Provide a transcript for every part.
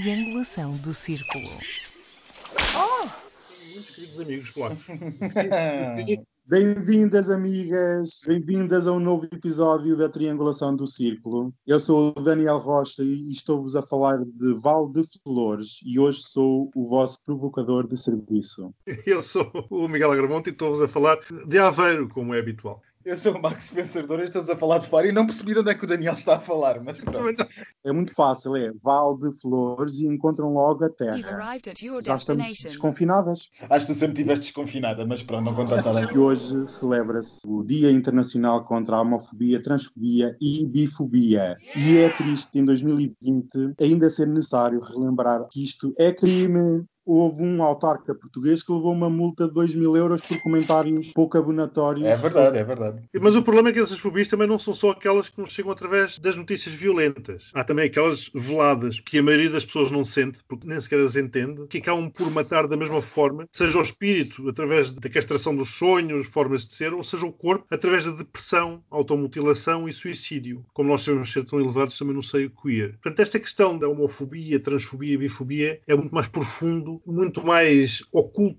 triangulação do círculo. Oh! Muitos queridos amigos polacos. Bem-vindas, amigas, bem-vindas a um novo episódio da Triangulação do Círculo. Eu sou o Daniel Rocha e estou-vos a falar de Val de Flores e hoje sou o vosso provocador de serviço. Eu sou o Miguel Agramonte e estou-vos a falar de Aveiro, como é habitual. Eu sou o Max Vencedor e estamos a falar de fora e não percebi de onde é que o Daniel está a falar, mas pronto. É muito fácil, é Val de Flores e encontram logo a terra. Já estamos desconfinadas. Acho que tu sempre estiveste desconfinada, mas pronto, não contaste nada. E hoje celebra-se o Dia Internacional contra a Homofobia, Transfobia e Bifobia. E é triste em 2020 ainda ser necessário relembrar que isto é crime, houve um autarca português que levou uma multa de 2 mil euros por comentários pouco abonatórios. É verdade, é verdade. Mas o problema é que essas fobias também não são só aquelas que nos chegam através das notícias violentas. Há também aquelas veladas que a maioria das pessoas não sente, porque nem sequer as entende, que acabam por matar da mesma forma, seja o espírito através da castração dos sonhos, formas de ser, ou seja o corpo através da depressão, automutilação e suicídio. Como nós sabemos ser tão elevados também no seio queer. Portanto, esta questão da homofobia, transfobia, bifobia é muito mais profundo muito mais oculto,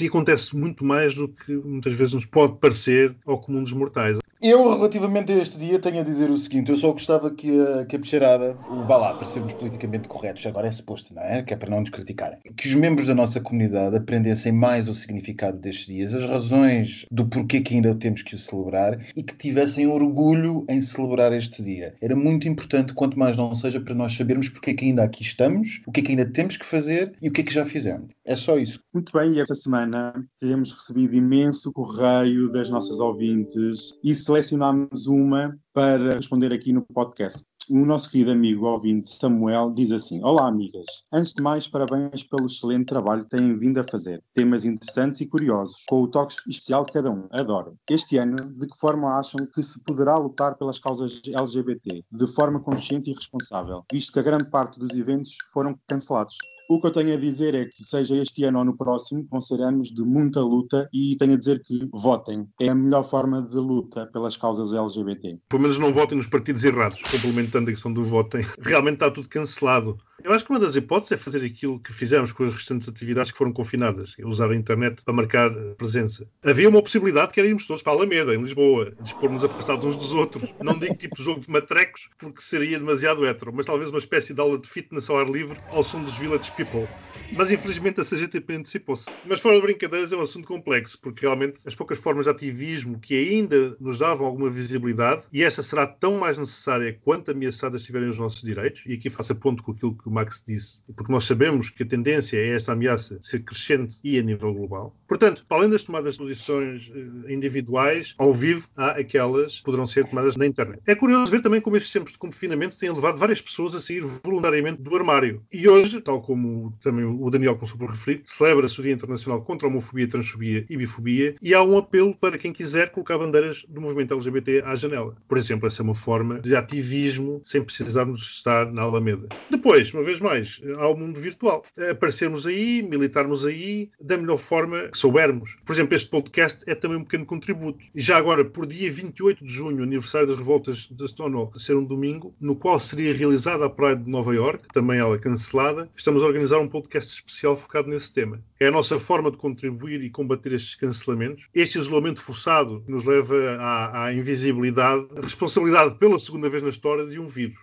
e acontece muito mais do que muitas vezes nos pode parecer ao comum dos mortais. Eu, relativamente a este dia, tenho a dizer o seguinte: eu só gostava que a, que a bexarada, vá lá, para sermos politicamente corretos, agora é suposto, não é? Que é para não nos criticarem. Que os membros da nossa comunidade aprendessem mais o significado destes dias, as razões do porquê que ainda temos que o celebrar e que tivessem orgulho em celebrar este dia. Era muito importante, quanto mais não seja, para nós sabermos porque é que ainda aqui estamos, o que é que ainda temos que fazer e o que é que já fizemos. É só isso. Muito bem, e esta semana temos recebido imenso correio das nossas ouvintes e selecionámos uma para responder aqui no podcast. O nosso querido amigo ouvinte Samuel diz assim: Olá, amigas. Antes de mais, parabéns pelo excelente trabalho que têm vindo a fazer. Temas interessantes e curiosos, com o toque especial de cada um. Adoro. Este ano, de que forma acham que se poderá lutar pelas causas LGBT? De forma consciente e responsável, visto que a grande parte dos eventos foram cancelados. O que eu tenho a dizer é que, seja este ano ou no próximo, vão ser anos de muita luta e tenho a dizer que votem. É a melhor forma de luta pelas causas LGBT. Pelo menos não votem nos partidos errados, complementando a questão do votem. Realmente está tudo cancelado. Eu acho que uma das hipóteses é fazer aquilo que fizemos com as restantes atividades que foram confinadas, usar a internet para marcar presença. Havia uma possibilidade que era irmos todos para a Alameda, em Lisboa, dispor-nos afastados uns dos outros. Não digo tipo jogo de matrecos, porque seria demasiado hétero, mas talvez uma espécie de aula de fitness ao ar livre ao som dos Village People. Mas infelizmente a CGTP antecipou-se. Mas fora de brincadeiras é um assunto complexo, porque realmente as poucas formas de ativismo que ainda nos davam alguma visibilidade, e esta será tão mais necessária quanto ameaçadas estiverem os nossos direitos, e aqui faço a ponto com aquilo que o Max disse, porque nós sabemos que a tendência é esta ameaça ser crescente e a nível global. Portanto, além das tomadas de posições eh, individuais, ao vivo, há aquelas que poderão ser tomadas na internet. É curioso ver também como estes tempos de confinamento têm levado várias pessoas a sair voluntariamente do armário. E hoje, tal como também o Daniel começou por referir, celebra-se o Dia Internacional contra a Homofobia, Transfobia e Bifobia e há um apelo para quem quiser colocar bandeiras do movimento LGBT à janela. Por exemplo, essa é uma forma de ativismo sem precisarmos estar na Alameda. Depois, uma vez mais, ao mundo virtual. Aparecermos aí, militarmos aí, da melhor forma que soubermos. Por exemplo, este podcast é também um pequeno contributo. E já agora, por dia 28 de junho, aniversário das revoltas de Stonewall, ser um domingo, no qual seria realizada a Pride de Nova York, também ela cancelada, estamos a organizar um podcast especial focado nesse tema. É a nossa forma de contribuir e combater estes cancelamentos. Este isolamento forçado nos leva à, à invisibilidade, a responsabilidade pela segunda vez na história de um vírus.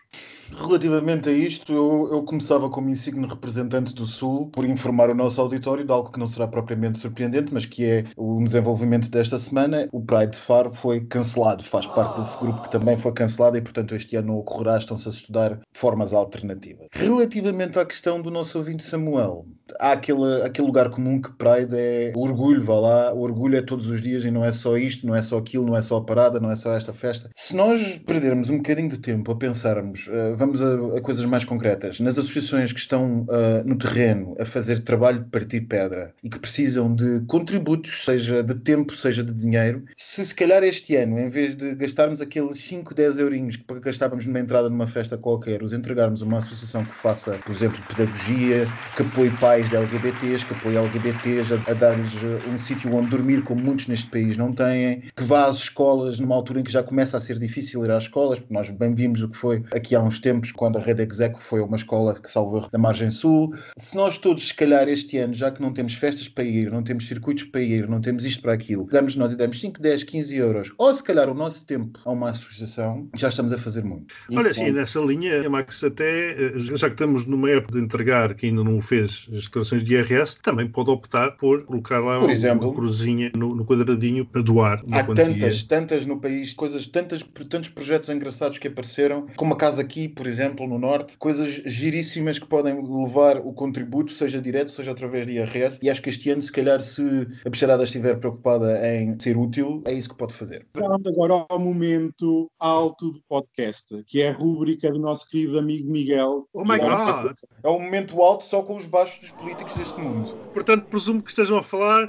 Relativamente a isto, eu, eu, começava como insigne representante do Sul por informar o nosso auditório de algo que não será propriamente surpreendente, mas que é o desenvolvimento desta semana. O Pride de Faro foi cancelado, faz parte desse grupo que também foi cancelado e, portanto, este ano ocorrerá, estão-se a estudar formas alternativas. Relativamente à questão do nosso ouvinte Samuel, há aquele, aquele lugar comum que Pride é o orgulho, vá lá, o orgulho é todos os dias e não é só isto, não é só aquilo, não é só a parada, não é só esta festa. Se nós perdermos um bocadinho de tempo a pensarmos, uh, vamos a, a, coisas mais concretas, nas associações que estão uh, no terreno a fazer trabalho de partir pedra e que precisam de contributos, seja de tempo, seja de dinheiro, se se calhar este ano, em vez de gastarmos aqueles 5, 10 eurinhos que gastávamos numa entrada numa festa qualquer, os entregarmos a uma associação que faça, por exemplo, pedagogia, que apoie pais de LGBTs, que apoie LGBTs, a, a dar-lhes uh, um sítio onde dormir, como muitos neste país não têm, que vá às escolas numa altura em que já começa a ser difícil ir às escolas, porque nós bem vimos o que foi aqui há uns tempos, quando a Rede Execo foi uma escola que salvou da margem sul. Se nós todos, se calhar, este ano, já que não temos festas para ir, não temos circuitos para ir, não temos isto para aquilo, pegamos nós e damos 5, 10, 15 euros, ou se calhar o nosso tempo a uma associação, já estamos a fazer muito. Olha, sim, nessa linha, Max, até, eh, já que estamos numa época de entregar, que ainda não fez as declarações de IRS, também pode optar por colocar lá por exemplo, uma cruzinha no, no, quadradinho para doar. Há quantia. tantas, tantas no país, coisas, tantas, tantos projetos engraçados que apareceram, como a casa aqui, por exemplo, no Norte, coisas giríssimas que podem levar o contributo, seja direto, seja através de IRS, e acho que este ano, se calhar, se a Bicharada estiver preocupada em ser útil, é isso que pode fazer. Vamos agora ao momento alto do podcast, que é a rúbrica do nosso querido amigo Miguel. Oh my God! É o momento alto só com os baixos dos políticos deste mundo. Portanto, presumo que estejam a falar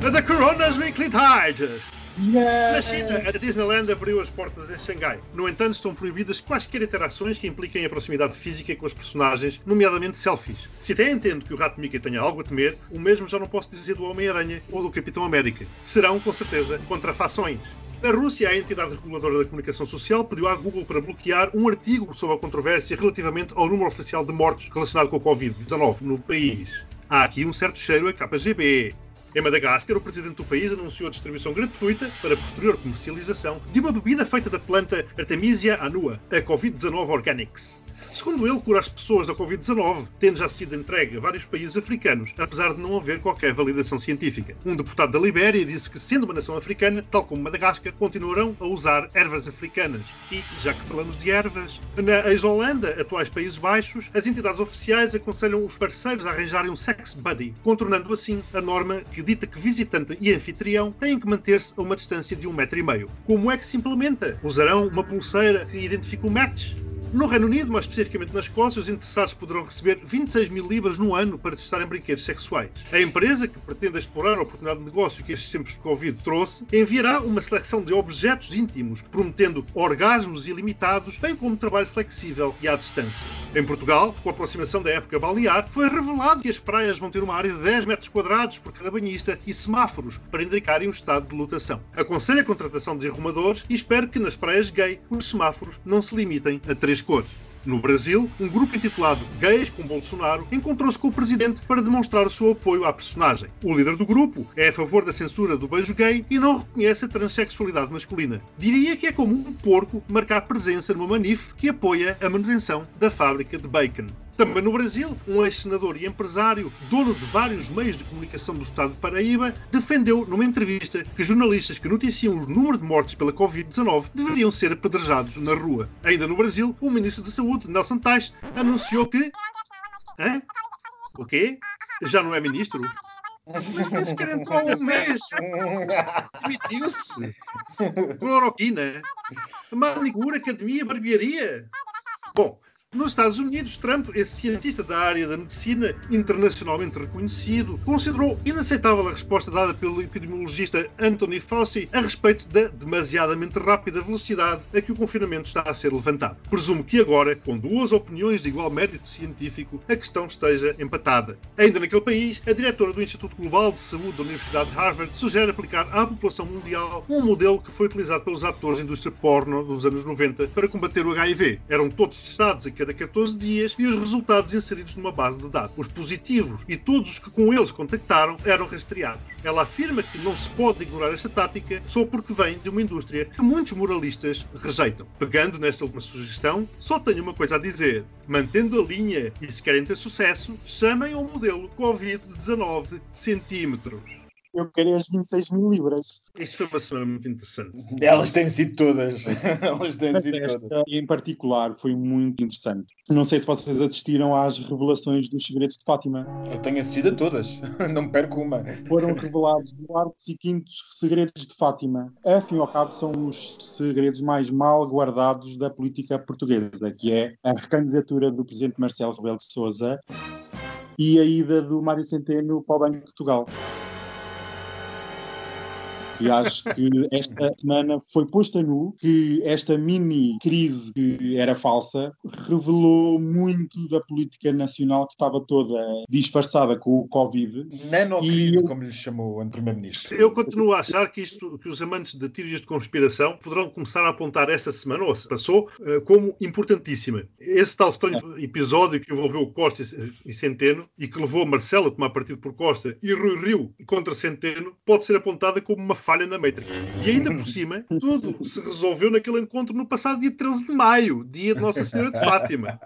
da Corona's Weekly Digest. Yeah. Na China, a Disneyland abriu as portas em Xangai. No entanto, estão proibidas quaisquer interações que impliquem a proximidade física com os personagens, nomeadamente selfies. Se até entendo que o Rato Mickey tenha algo a temer, o mesmo já não posso dizer do Homem-Aranha ou do Capitão América. Serão, com certeza, contrafações. A Rússia, a entidade reguladora da comunicação social, pediu à Google para bloquear um artigo sobre a controvérsia relativamente ao número oficial de mortos relacionado com o Covid-19 no país. Há aqui um certo cheiro a KGB. Em Madagascar, o presidente do país anunciou a distribuição gratuita para posterior comercialização de uma bebida feita da planta Artemisia annua, a Covid-19 Organics. Segundo ele, cura as pessoas da Covid-19, tendo já sido entregue a vários países africanos, apesar de não haver qualquer validação científica. Um deputado da Libéria disse que, sendo uma nação africana, tal como Madagascar, continuarão a usar ervas africanas. E, já que falamos de ervas, na ex-Holanda, atuais Países Baixos, as entidades oficiais aconselham os parceiros a arranjarem um sex buddy, contornando assim a norma que dita que visitante e anfitrião têm que manter-se a uma distância de um metro e meio. Como é que se implementa? Usarão uma pulseira que identifica o match? No Reino Unido, mais especificamente na Escócia, os interessados poderão receber 26 mil libras no ano para testarem brinquedos sexuais. A empresa, que pretende explorar a oportunidade de negócio que estes tempos de Covid trouxe, enviará uma seleção de objetos íntimos, prometendo orgasmos ilimitados, bem como trabalho flexível e à distância. Em Portugal, com a aproximação da época balear, foi revelado que as praias vão ter uma área de 10 metros quadrados por cada banhista e semáforos para indicarem o estado de lotação. Aconselho a contratação de arrumadores e espero que nas praias gay os semáforos não se limitem a 3 cores. No Brasil, um grupo intitulado Gays com Bolsonaro encontrou-se com o presidente para demonstrar o seu apoio à personagem. O líder do grupo é a favor da censura do beijo gay e não reconhece a transexualidade masculina. Diria que é como um porco marcar presença numa manif que apoia a manutenção da fábrica de bacon. Também no Brasil, um ex-senador e empresário, dono de vários meios de comunicação do estado de Paraíba, defendeu numa entrevista que jornalistas que noticiam o número de mortes pela Covid-19 deveriam ser apedrejados na rua. Ainda no Brasil, o ministro da Saúde, Nelson Tais, anunciou que. Hã? O quê? Já não é ministro? Mas nem sequer entrou um mês. Demitiu-se. Cloroquina. Manicura, academia, barbearia. Bom, nos Estados Unidos, Trump, esse cientista da área da medicina internacionalmente reconhecido, considerou inaceitável a resposta dada pelo epidemiologista Anthony Fauci a respeito da demasiadamente rápida velocidade a que o confinamento está a ser levantado. Presumo que agora, com duas opiniões de igual mérito científico, a questão esteja empatada. Ainda naquele país, a diretora do Instituto Global de Saúde da Universidade de Harvard sugere aplicar à população mundial um modelo que foi utilizado pelos atores da indústria porno dos anos 90 para combater o HIV. Eram todos testados cada 14 dias e os resultados inseridos numa base de dados. Os positivos e todos os que com eles contactaram eram rastreados. Ela afirma que não se pode ignorar esta tática só porque vem de uma indústria que muitos moralistas rejeitam. Pegando nesta última sugestão, só tenho uma coisa a dizer. Mantendo a linha e se querem ter sucesso, chamem ao modelo Covid-19 centímetros. Eu quero as 26 mil libras. Isto foi uma semana muito interessante. Elas têm sido todas. Elas têm Mas sido esta, todas. em particular, foi muito interessante. Não sei se vocês assistiram às revelações dos segredos de Fátima. Eu tenho assistido a todas. Não me perco uma. Foram revelados largos e quintos segredos de Fátima. Afim ao cabo, são os segredos mais mal guardados da política portuguesa, que é a recandidatura do presidente Marcelo Rebelo de Sousa e a ida do Mário Centeno para o Banco de Portugal. E acho que esta semana foi posta nu que esta mini crise que era falsa revelou muito da política nacional que estava toda disfarçada com o Covid. Nanocrise, como lhe chamou o Primeiro-Ministro. Eu continuo a achar que isto, que os amantes de teorias de conspiração poderão começar a apontar esta semana, ou se passou, eh, como importantíssima. Esse tal estranho episódio que envolveu Costa e Centeno e que levou Marcelo a tomar partido por Costa e Rui Rio contra Centeno pode ser apontada como uma falha na Matrix. E ainda por cima, tudo se resolveu naquele encontro no passado dia 13 de maio, dia de Nossa Senhora de Fátima.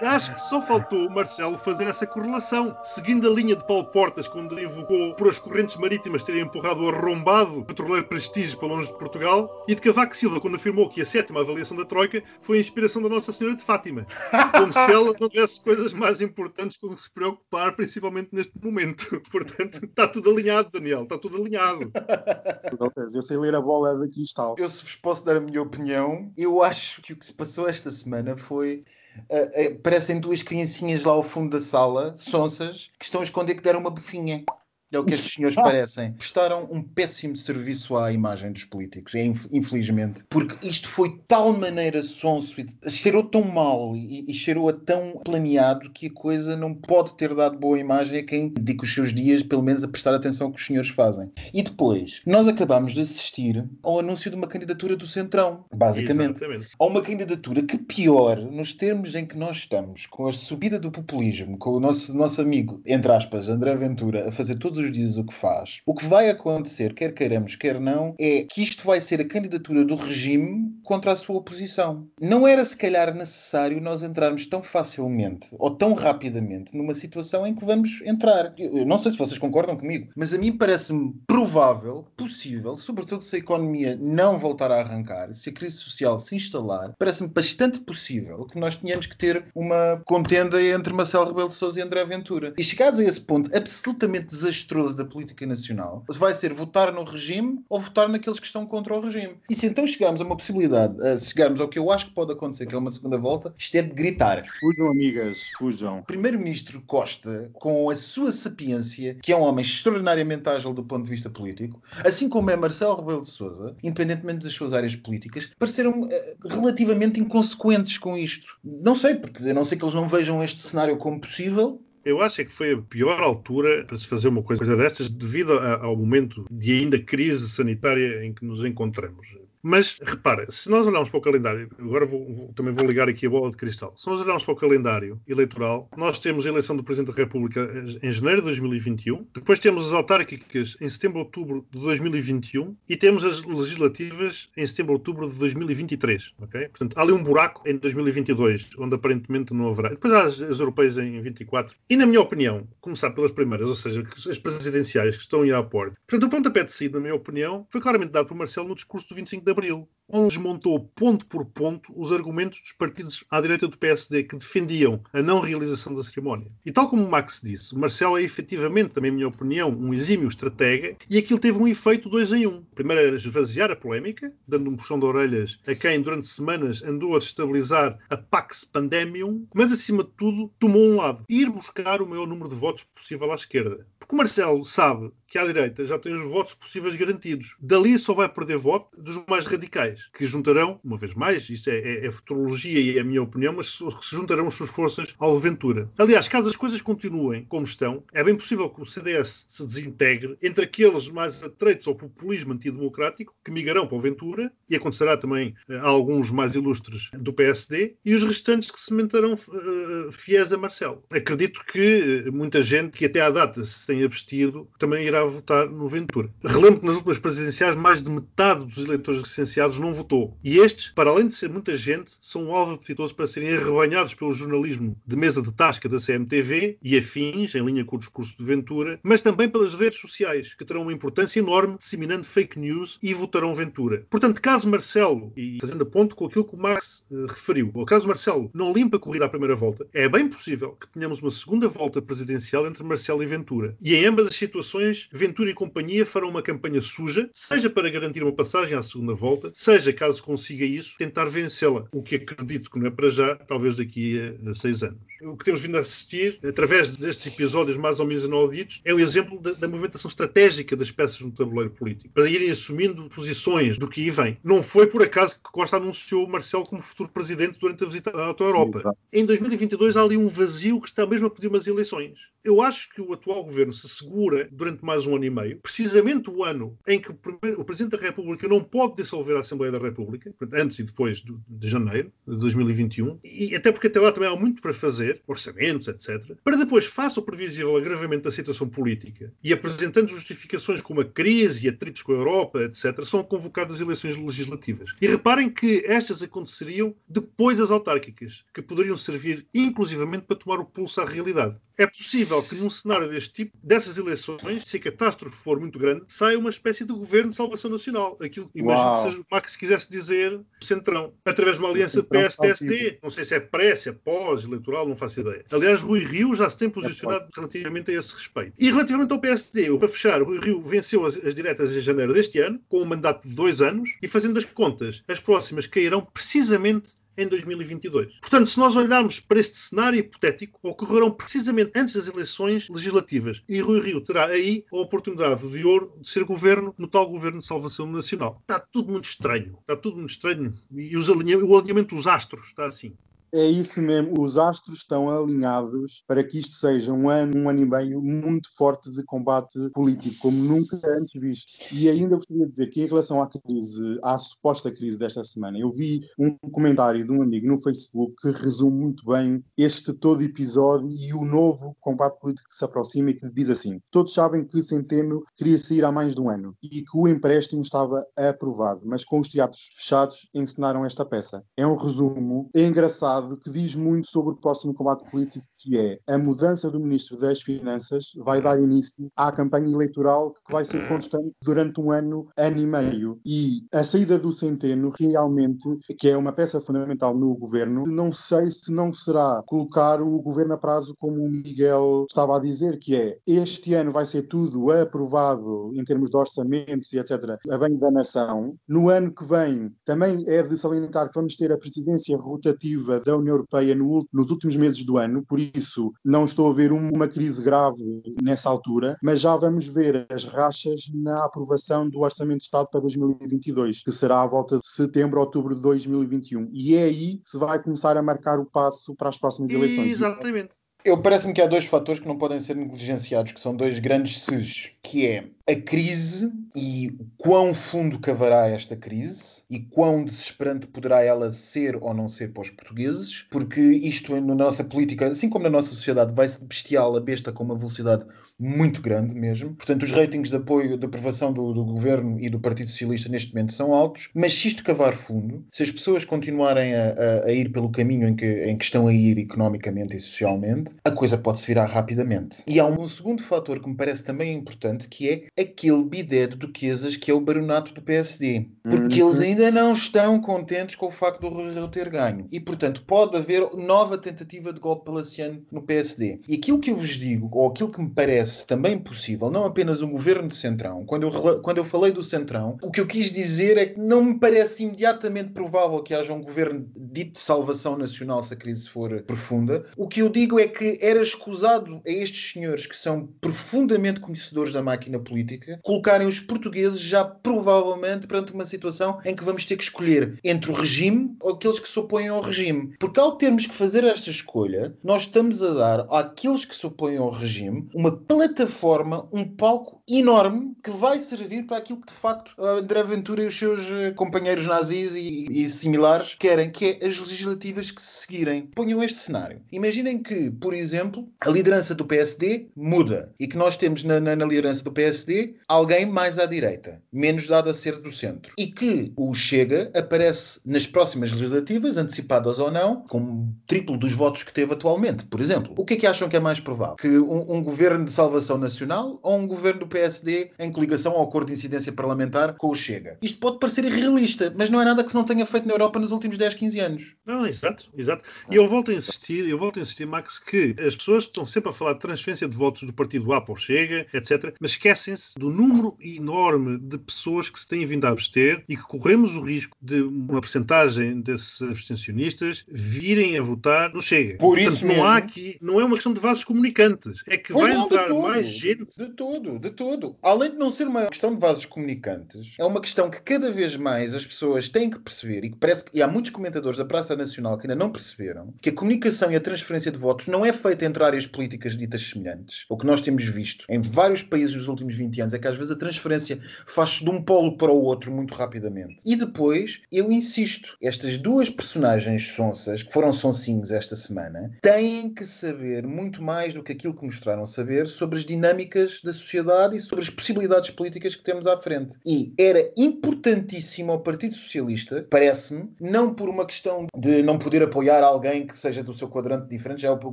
Acho que só faltou o Marcelo fazer essa correlação, seguindo a linha de Paulo Portas, quando invocou por as correntes marítimas terem empurrado o arrombado petroleiro Prestígio para longe de Portugal, e de Cavaco Silva, quando afirmou que a sétima avaliação da Troika foi a inspiração da Nossa Senhora de Fátima. Como se ela não tivesse coisas mais importantes com que se preocupar, principalmente neste momento. Portanto, está tudo alinhado, Daniel, está tudo alinhado. Eu sei ler a bola de cristal. Eu, se vos posso dar a minha opinião, eu acho que o que se passou esta semana foi Uh, uh, parecem duas criancinhas lá ao fundo da sala, sonsas, que estão a esconder que deram uma bufinha. É o que estes senhores parecem. Prestaram um péssimo serviço à imagem dos políticos, é, infelizmente. Porque isto foi de tal maneira sonso, e cheirou tão mal e, e cheirou a tão planeado que a coisa não pode ter dado boa imagem a quem dedica os seus dias, pelo menos, a prestar atenção ao que os senhores fazem. E depois, nós acabámos de assistir ao anúncio de uma candidatura do Centrão, basicamente. Exatamente. A uma candidatura que, pior, nos termos em que nós estamos, com a subida do populismo, com o nosso, nosso amigo, entre aspas, André Ventura, a fazer todos todos os dias o que faz. O que vai acontecer, quer queiramos, quer não, é que isto vai ser a candidatura do regime contra a sua oposição. Não era se calhar necessário nós entrarmos tão facilmente ou tão rapidamente numa situação em que vamos entrar. Eu não sei se vocês concordam comigo, mas a mim parece-me provável, possível, sobretudo se a economia não voltar a arrancar, se a crise social se instalar, parece-me bastante possível que nós tenhamos que ter uma contenda entre Marcelo Rebelo de Sousa e André Ventura. E chegados a esse ponto absolutamente desastroso desastroso da política nacional vai ser votar no regime ou votar naqueles que estão contra o regime. E se então chegarmos a uma possibilidade, se chegarmos ao que eu acho que pode acontecer, que é uma segunda volta, isto é de gritar. Fujam, amigas, fujam. Primeiro-Ministro Costa, com a sua sapiência, que é um homem extraordinariamente ágil do ponto de vista político, assim como é Marcelo Rebelo de Sousa, independentemente das suas áreas políticas, pareceram uh, relativamente inconsequentes com isto. Não sei, porque a não ser que eles não vejam este cenário como possível, eu acho é que foi a pior altura para se fazer uma coisa destas devido ao momento de ainda crise sanitária em que nos encontramos. Mas repara, se nós olharmos para o calendário, agora vou, vou, também vou ligar aqui a bola de cristal. Se nós olharmos para o calendário eleitoral, nós temos a eleição do Presidente da República em janeiro de 2021, depois temos as autárquicas em setembro, outubro de 2021 e temos as legislativas em setembro, outubro de 2023. Okay? Portanto, há ali um buraco em 2022, onde aparentemente não haverá. Depois há as, as europeias em 24. E, na minha opinião, começar pelas primeiras, ou seja, as presidenciais que estão aí à porta. Portanto, o pontapé de saída, na minha opinião, foi claramente dado por Marcelo no discurso do 25 de Abril, onde desmontou ponto por ponto os argumentos dos partidos à direita do PSD que defendiam a não realização da cerimónia. E tal como o Max disse, Marcelo é efetivamente, também minha opinião, um exímio estratega e aquilo teve um efeito dois em um. Primeiro era esvaziar a polémica, dando um puxão de orelhas a quem durante semanas andou a destabilizar a Pax Pandemium, mas acima de tudo tomou um lado, ir buscar o maior número de votos possível à esquerda. Porque o Marcelo sabe que à direita já tem os votos possíveis garantidos. Dali só vai perder voto dos mais radicais, que juntarão, uma vez mais, isto é, é, é futurologia e é a minha opinião, mas se juntarão as suas forças ao Ventura. Aliás, caso as coisas continuem como estão, é bem possível que o CDS se desintegre entre aqueles mais atreitos ao populismo antidemocrático, que migrarão para o Ventura, e acontecerá também a eh, alguns mais ilustres do PSD, e os restantes que se manterão uh, fiéis a Marcelo. Acredito que uh, muita gente que até à data se tem abstido também irá irá votar no Ventura. Relembro que nas últimas presidenciais mais de metade dos eleitores licenciados não votou. E estes, para além de ser muita gente, são um alvo apetitoso para serem arrebanhados pelo jornalismo de mesa de tasca da CMTV e afins, em linha com o discurso de Ventura, mas também pelas redes sociais, que terão uma importância enorme disseminando fake news e votarão Ventura. Portanto, caso Marcelo, e fazendo a ponto com aquilo que o Marx uh, referiu, o caso Marcelo não limpa a corrida à primeira volta, é bem possível que tenhamos uma segunda volta presidencial entre Marcelo e Ventura. E em ambas as situações Ventura e companhia farão uma campanha suja, seja para garantir uma passagem à segunda volta, seja caso consiga isso, tentar vencê-la, o que acredito que não é para já, talvez daqui a, a seis anos. O que temos vindo a assistir, através destes episódios mais ou menos inauditos, é o exemplo da, da movimentação estratégica das peças no tabuleiro político, para irem assumindo posições do que aí vem. Não foi por acaso que Costa anunciou Marcelo como futuro presidente durante a visita à Europa. Em 2022 há ali um vazio que está mesmo a pedir umas eleições. Eu acho que o atual governo se segura durante mais um ano e meio, precisamente o ano em que o, primeiro, o Presidente da República não pode dissolver a Assembleia da República, antes e depois de, de janeiro de 2021, e até porque até lá também há muito para fazer, orçamentos, etc., para depois, face ao previsível agravamento da situação política e apresentando justificações como a crise e atritos com a Europa, etc., são convocadas eleições legislativas. E reparem que estas aconteceriam depois das autárquicas, que poderiam servir inclusivamente para tomar o pulso à realidade. É possível que num cenário deste tipo, dessas eleições, se a catástrofe for muito grande, saia uma espécie de governo de salvação nacional. Aquilo, imagino que o Max quisesse dizer centrão, através de uma aliança PS-PSD, não sei se é pré, se é pós-eleitoral, não faço ideia. Aliás, Rui Rio já se tem posicionado relativamente a esse respeito. E relativamente ao PSD, para fechar, Rui Rio venceu as, as diretas em janeiro deste ano, com um mandato de dois anos, e fazendo as contas, as próximas cairão precisamente em 2022. Portanto, se nós olharmos para este cenário hipotético, ocorrerão precisamente antes das eleições legislativas e Rui Rio terá aí a oportunidade de ouro de ser governo no tal governo de salvação nacional. Está tudo muito estranho. Está tudo muito estranho. E os alinha o alinhamento dos astros está assim. É isso mesmo, os astros estão alinhados para que isto seja um ano, um ano e meio muito forte de combate político, como nunca antes visto. E ainda gostaria de dizer que, em relação à crise, à suposta crise desta semana, eu vi um comentário de um amigo no Facebook que resume muito bem este todo episódio e o novo combate político que se aproxima e que diz assim: Todos sabem que Centeno queria sair há mais de um ano e que o empréstimo estava aprovado, mas com os teatros fechados encenaram esta peça. É um resumo engraçado que diz muito sobre o próximo combate político, que é a mudança do Ministro das Finanças vai dar início à campanha eleitoral que vai ser constante durante um ano, ano e meio. E a saída do Centeno realmente, que é uma peça fundamental no governo, não sei se não será colocar o governo a prazo como o Miguel estava a dizer, que é este ano vai ser tudo aprovado em termos de orçamentos e etc. a bem da nação. No ano que vem também é de salientar que vamos ter a presidência rotativa da União Europeia no, nos últimos meses do ano, por isso não estou a ver um, uma crise grave nessa altura, mas já vamos ver as rachas na aprovação do Orçamento de Estado para 2022, que será à volta de setembro, outubro de 2021. E é aí que se vai começar a marcar o passo para as próximas eleições. Exatamente. Eu parece-me que há dois fatores que não podem ser negligenciados, que são dois grandes SES, que é a crise e quão fundo cavará esta crise e quão desesperante poderá ela ser ou não ser para os portugueses, porque isto na nossa política, assim como na nossa sociedade, vai-se bestial a besta com uma velocidade muito grande mesmo. Portanto, os ratings de apoio, de aprovação do, do, governo e do Partido Socialista neste momento são altos, mas se isto cavar fundo, se as pessoas continuarem a, a, a ir pelo caminho em que, em que estão a ir economicamente e socialmente, a coisa pode-se virar rapidamente. E há um segundo fator que me parece também importante, que é aquele bidé de duquesas que é o baronato do PSD. Porque uhum. eles ainda não estão contentes com o facto do Rio ter ganho. E, portanto, pode haver nova tentativa de golpe palaciano no PSD. E aquilo que eu vos digo, ou aquilo que me parece parece também possível, não apenas um governo de centrão. Quando eu, quando eu falei do centrão, o que eu quis dizer é que não me parece imediatamente provável que haja um governo dito de salvação nacional se a crise for profunda. O que eu digo é que era escusado a estes senhores que são profundamente conhecedores da máquina política colocarem os portugueses já provavelmente perante uma situação em que vamos ter que escolher entre o regime ou aqueles que se opõem ao regime. Porque ao termos que fazer esta escolha, nós estamos a dar àqueles que se opõem ao regime uma plataforma, um palco enorme que vai servir para aquilo que de facto André Ventura e os seus eh, companheiros nazis e, e similares querem, que é as legislativas que se seguirem. Ponham este cenário. Imaginem que, por exemplo, a liderança do PSD muda e que nós temos na, na, na liderança do PSD alguém mais à direita, menos dado a ser do centro. E que o Chega aparece nas próximas legislativas, antecipadas ou não, com triplo dos votos que teve atualmente. Por exemplo, o que é que acham que é mais provável? Que um, um governo de salvação nacional ou um governo do PSD em coligação ao acordo de incidência parlamentar com o Chega. Isto pode parecer irrealista, mas não é nada que se não tenha feito na Europa nos últimos 10, 15 anos. Não, exato, exato. E eu volto a insistir, eu volto a insistir, Max, que as pessoas estão sempre a falar de transferência de votos do partido A para o Chega, etc., mas esquecem-se do número enorme de pessoas que se têm vindo a abster e que corremos o risco de uma porcentagem desses abstencionistas virem a votar no Chega. Por Portanto, isso não mesmo. há aqui, não é uma questão de vasos comunicantes, é que Pois vai não, de entrar tudo. mais gente. De tudo, de tudo. Além de não ser uma questão de vasos comunicantes, é uma questão que cada vez mais as pessoas têm que perceber e que parece que e há muitos comentadores da Praça Nacional que ainda não perceberam que a comunicação e a transferência de votos não é feita entre áreas políticas ditas semelhantes. O que nós temos visto em vários países nos últimos 20 anos é que às vezes a transferência faz-se de um polo para o outro muito rapidamente. E depois, eu insisto, estas duas personagens sonsas, que foram sonsinhos esta semana, têm que saber muito mais do que aquilo que mostraram saber sobre as dinâmicas da sociedade e sobre as possibilidades políticas que temos à frente. E era importantíssimo ao Partido Socialista, parece-me, não por uma questão de não poder apoiar alguém que seja do seu quadrante diferente, já o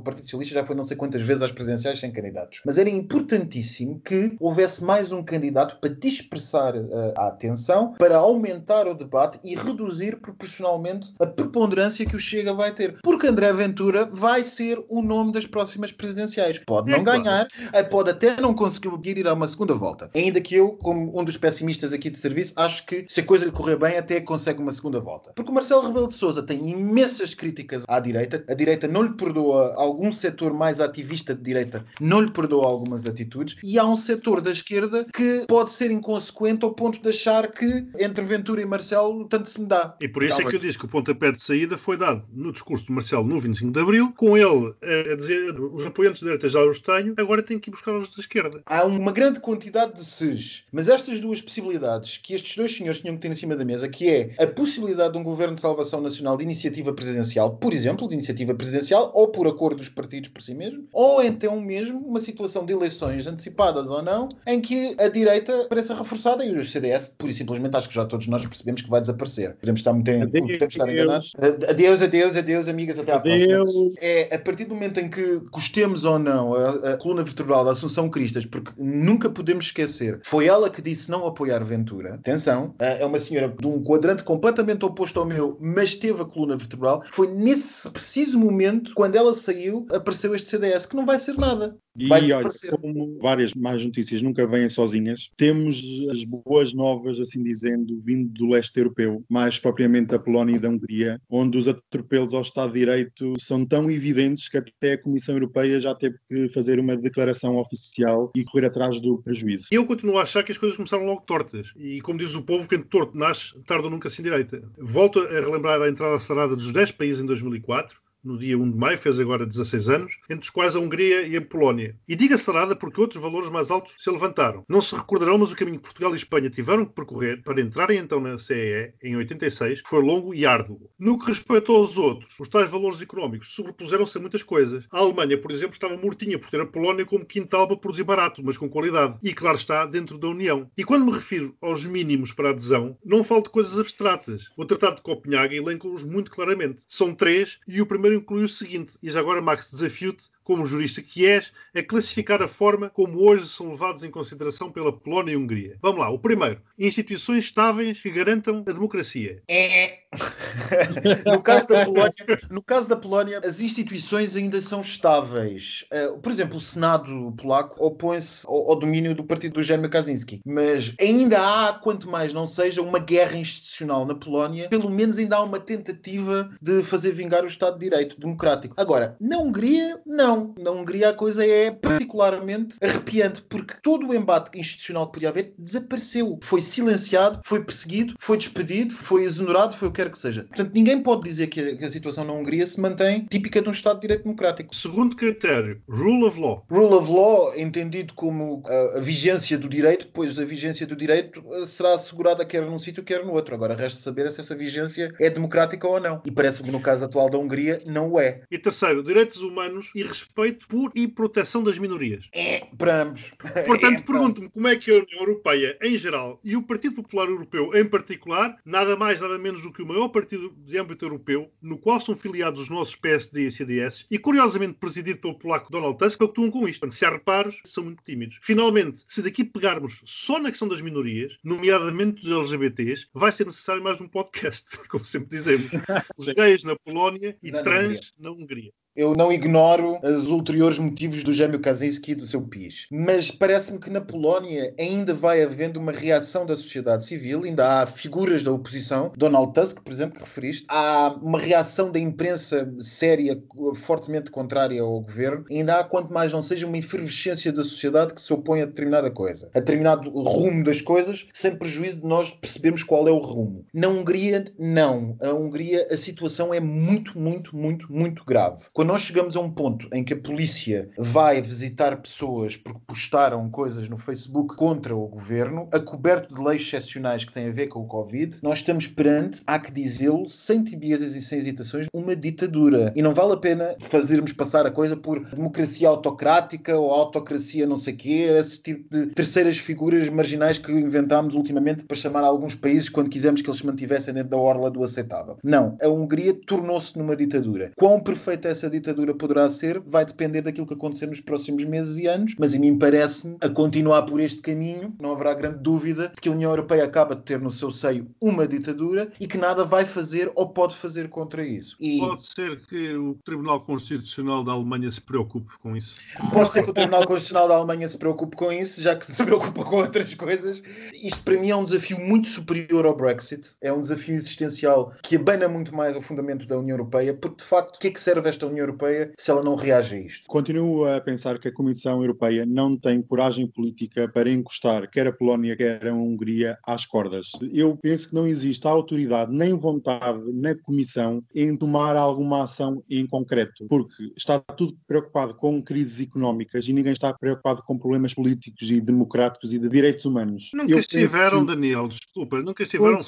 Partido Socialista já foi não sei quantas vezes às presidenciais sem candidatos, mas era importantíssimo que houvesse mais um candidato para dispersar uh, a atenção, para aumentar o debate e reduzir proporcionalmente a preponderância que o Chega vai ter. Porque André Ventura vai ser o nome das próximas presidenciais. Pode É não claro. ganhar, eh, pode até não conseguir ir a uma segunda volta. Ainda que eu, como um dos pessimistas aqui de serviço, acho que se a coisa lhe correr bem, até consegue uma segunda volta. Porque o Marcelo Rebelo de Sousa tem imensas críticas à direita. A direita não lhe perdoa, algum setor mais ativista de direita não lhe perdoa algumas atitudes. E há um setor da esquerda que pode ser inconsequente ao ponto de achar que entre Ventura e Marcelo tanto se me dá. E por isso é que eu disse que o pontapé de saída foi dado no discurso do Marcelo no 25 de Abril, com ele a a dizer os apoiantes da direita já os tenho, agora tenho que ir buscar os da esquerda. Há uma grande quantidade de ses, mas estas duas possibilidades que estes dois senhores tinham que ter em cima da mesa, que é a possibilidade de um governo de salvação nacional de iniciativa presidencial, por exemplo, de iniciativa presidencial, ou por acordo dos partidos por si mesmo, ou então mesmo uma situação de eleições antecipadas ou não, em que a direita pareça reforçada e o CDS, pura e simplesmente, acho que já todos nós percebemos que vai desaparecer. Podemos estar muito em, podemos estar enganados. Adeus, adeus, adeus, amigas, até à próxima Adeus. é a partir do momento em que gostemos ou não a, a coluna vertebral da Assunção Cristas, porque nunca podemos esquecer, foi ela que disse não apoiar Ventura. Atenção, é uma senhora de um quadrante completamente oposto ao meu, mas teve a coluna vertebral. Foi nesse preciso momento, quando ela saiu, apareceu este CDS, que não vai ser nada. E Vai olha, como várias más notícias nunca vêm sozinhas, temos as boas novas, assim dizendo, vindo do leste europeu, mais propriamente da Polónia e da Hungria, onde os atropelos ao Estado de Direito são tão evidentes que até a Comissão Europeia já teve que fazer uma declaração oficial e correr atrás do prejuízo. Eu continuo a achar que as coisas começaram logo tortas. E como diz o povo, quem torto nasce, tarde ou nunca sem direita. Volto a relembrar a entrada acelerada dos 10 países em 2004. No dia 1 de maio, fez agora 16 anos, entre os quais a Hungria e a Polónia. E diga acelerada porque outros valores mais altos se levantaram. Não se recordarão, mas o caminho que Portugal e Espanha tiveram que percorrer para entrarem então na CEE, em 86, foi longo e árduo. No que respeita aos outros, os tais valores económicos sobrepuseram-se a muitas coisas. A Alemanha, por exemplo, estava mortinha por ter a Polónia como quintal para produzir barato, mas com qualidade. E claro está, dentro da União. E quando me refiro aos mínimos para adesão, não falo de coisas abstratas. O Tratado de Copenhague elenca-os muito claramente. São três e o primeiro inclui o seguinte, e já agora, Max, desafio-te, como jurista que és, a classificar a forma como hoje são levados em consideração pela Polónia e Hungria. Vamos lá. O primeiro, instituições estáveis que garantam a democracia. É. no, caso da Polónia, no caso da Polónia, as instituições ainda são estáveis. Uh, por exemplo, o Senado polaco opõe-se ao, ao domínio do partido do Jaime Kaczynski. Mas ainda há, quanto mais não seja, uma guerra institucional na Polónia. Pelo menos ainda há uma tentativa de fazer vingar o Estado de Direito democrático. Agora, na Hungria, não. Na Hungria a coisa é particularmente arrepiante, porque todo o embate institucional que podia haver desapareceu. Foi silenciado, foi perseguido, foi despedido, foi exonerado, foi o que quer que seja. Portanto, ninguém pode dizer que a, que a situação na Hungria se mantém típica de um Estado de Direito Democrático. Segundo critério, rule of law. Rule of law, entendido como a, a vigência do direito, pois a vigência do direito eh, será assegurada quer num sítio, quer no outro. Agora, resta saber se essa vigência é democrática ou não. E parece-me, no caso atual da Hungria, não o é. E terceiro, direitos humanos e respeito por e proteção das minorias. É para ambos. Portanto, É, pergunto-me como é que a União Europeia, em geral, e o Partido Popular Europeu, em particular, nada mais, nada menos do que o maior partido de âmbito europeu, no qual estão filiados os nossos PSD e CDS, e curiosamente presidido pelo polaco Donald Tusk, pactuam com isto. Portanto, se há reparos, são muito tímidos. Finalmente, se daqui pegarmos só na questão das minorias, nomeadamente dos LGBTs, vai ser necessário mais um podcast, como sempre dizemos. Os gays na Polónia e Na trans Hungria. na Hungria. Eu não ignoro os ulteriores motivos do Gêmeo Kaczynski e do seu PIS. Mas parece-me que na Polónia ainda vai havendo uma reação da sociedade civil, ainda há figuras da oposição, Donald Tusk, por exemplo, que referiste, há uma reação da imprensa séria, fortemente contrária ao governo, ainda há quanto mais não seja uma efervescência da sociedade que se opõe a determinada coisa, a determinado rumo das coisas, sem prejuízo de nós percebermos qual é o rumo. Na Hungria, não. A Hungria, a situação é muito, muito, muito, muito grave. Nós chegamos a um ponto em que a polícia vai visitar pessoas porque postaram coisas no Facebook contra o governo, a coberto de leis excepcionais que têm a ver com o Covid, nós estamos perante, há que dizê-lo, sem tibiezas e sem hesitações, uma ditadura. E não vale a pena fazermos passar a coisa por democracia autocrática ou autocracia não sei quê, esse tipo de terceiras figuras marginais que inventámos ultimamente para chamar alguns países quando quisemos que eles se mantivessem dentro da orla do aceitável. Não. A Hungria tornou-se numa ditadura. Quão perfeita essa ditadura poderá ser vai depender daquilo que acontecer nos próximos meses e anos, mas a mim parece-me, a continuar por este caminho, não haverá grande dúvida de que a União Europeia acaba de ter no seu seio uma ditadura e que nada vai fazer ou pode fazer contra isso. E... Pode ser que o Tribunal Constitucional da Alemanha se preocupe com isso. Pode ser que o Tribunal Constitucional da Alemanha se preocupe com isso, já que se preocupa com outras coisas. Isto para mim é um desafio muito superior ao Brexit. É um desafio existencial que abana muito mais o fundamento da União Europeia, porque de facto, o que é que serve esta União Europeia se ela não reage a isto? Continuo a pensar que a Comissão Europeia não tem coragem política para encostar quer a Polónia, quer a Hungria às cordas. Eu penso que não existe autoridade nem vontade na Comissão em tomar alguma ação em concreto, porque está tudo preocupado com crises económicas e ninguém está preocupado com problemas políticos e democráticos e de direitos humanos. Nunca Eu estiveram, que- Daniel, desculpa, nunca estiveram,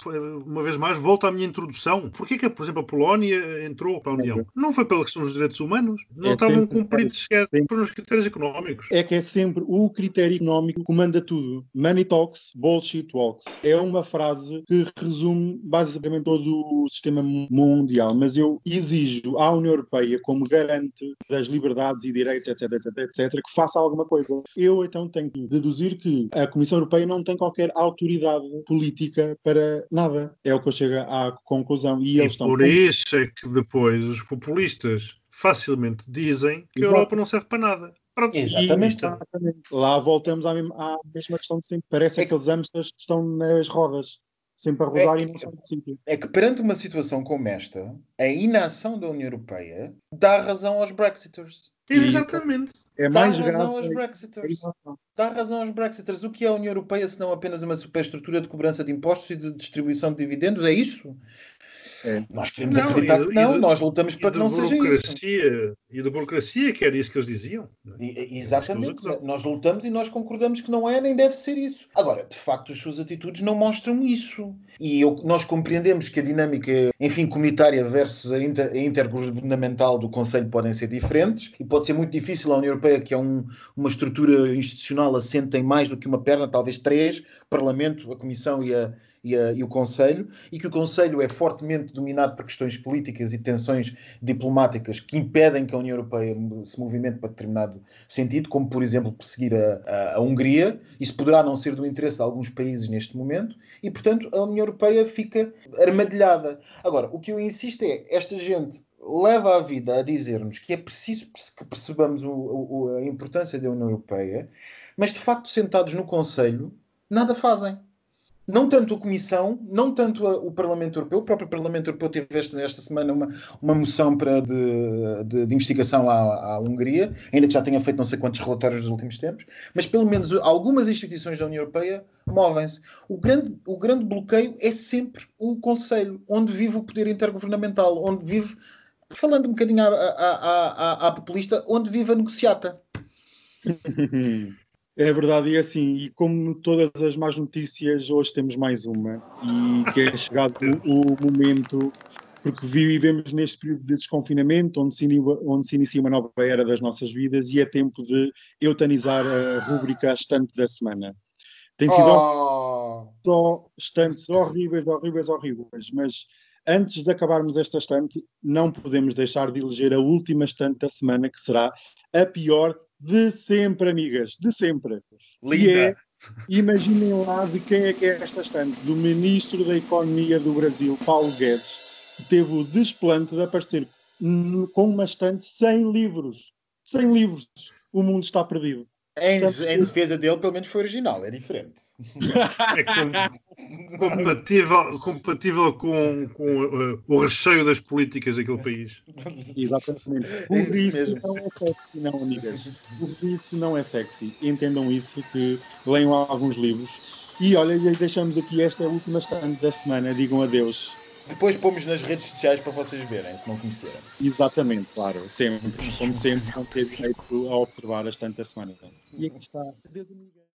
uma vez mais, volta à minha introdução. Porquê que, por exemplo, a Polónia entrou para a União? Não foi pela questão dos direitos humanos, não É estavam cumpridos sequer sempre. por uns critérios económicos. é que é sempre o critério económico que comanda tudo. Money talks, bullshit walks. É uma frase que resume basicamente todo o sistema mu- mundial, mas eu exijo à União Europeia, como garante das liberdades e direitos, etc, etc, etc, que faça alguma coisa. Eu então tenho que deduzir que a Comissão Europeia não tem qualquer autoridade política para nada. É o que eu chego à conclusão. E, E eles estão por isso é que depois os populistas facilmente dizem que a Exato. Europa não serve para nada. Pronto, Exatamente. Exatamente. Lá voltamos à mesma, à mesma questão de sempre. Parece É que- aqueles hamsters que estão nas rodas, sempre a rodar e não são do sítio. É que perante uma situação como esta, a inação da União Europeia dá razão aos Brexiters. Exatamente. É Dá mais razão grave. aos a Brexiters. Dá razão aos Brexiters. O que é a União Europeia se não apenas uma superestrutura de cobrança de impostos e de distribuição de dividendos? É isso? É. Nós queremos Não, acreditar e que não, de- nós lutamos para que não seja isso. burocracia, e da burocracia, que era isso que eles diziam. não é? E- Exatamente, a nós lutamos e nós concordamos que não é nem deve ser isso. Agora, de facto, as suas atitudes não mostram isso. E eu- nós compreendemos que a dinâmica, enfim, comunitária versus a, inter, a intergovernamental do Conselho podem ser diferentes e pode ser muito difícil à União Europeia, que é um- uma estrutura institucional assente em mais do que uma perna, talvez três, o Parlamento, a Comissão e a, e, a- e o Conselho, e que o Conselho é fortemente dominado por questões políticas e tensões diplomáticas que impedem que a União Europeia se movimente para determinado sentido, como por exemplo perseguir a, a- a Hungria. Isso poderá não ser do interesse de alguns países neste momento, e portanto a União Europeia fica armadilhada. Agora, o que eu insisto é, esta gente leva a vida a dizer-nos que é preciso que percebamos o- o- a importância da União Europeia, mas de facto sentados no Conselho nada fazem. Não tanto a Comissão, não tanto a- o Parlamento Europeu. O próprio Parlamento Europeu teve esta, esta semana uma, uma moção para de, de- de investigação à, à Hungria, ainda que já tenha feito não sei quantos relatórios nos últimos tempos, mas pelo menos algumas instituições da União Europeia movem-se. O grande, o grande bloqueio é sempre o Conselho, onde vive o poder intergovernamental, onde vive, falando um bocadinho à, à, à, populista, onde vive a negociata. É verdade, e assim, e como todas as más notícias, hoje temos mais uma, e que é chegado o, momento, porque vivemos neste período de desconfinamento, onde se, onde se inicia uma nova era das nossas vidas, e é tempo de eutanizar a rúbrica estante da semana. Tem sido Oh, só estantes horríveis, horríveis, horríveis, mas antes de acabarmos esta estante, não podemos deixar de eleger a última estante da semana, que será a pior de sempre, amigas, de sempre. Linda! é, imaginem lá de quem é que é esta estante, do Ministro da Economia do Brasil, Paulo Guedes, que teve o desplante de aparecer com uma estante sem livros. Sem livros. O mundo está perdido. Em, em, defesa dele, pelo menos foi original, é diferente. É compatível, compatível com, com uh, o recheio das políticas daquele país. Exatamente. O é isso não é sexy, não, amigas. O vício não é sexy. Entendam isso, que leiam alguns livros. E olha, deixamos aqui esta última estante da semana. Digam adeus depois pomos nas redes sociais para vocês verem, se não conhecerem. Exatamente, claro. Sempre, como sempre, vão ter direito a observar as tantas semanas. E aqui está.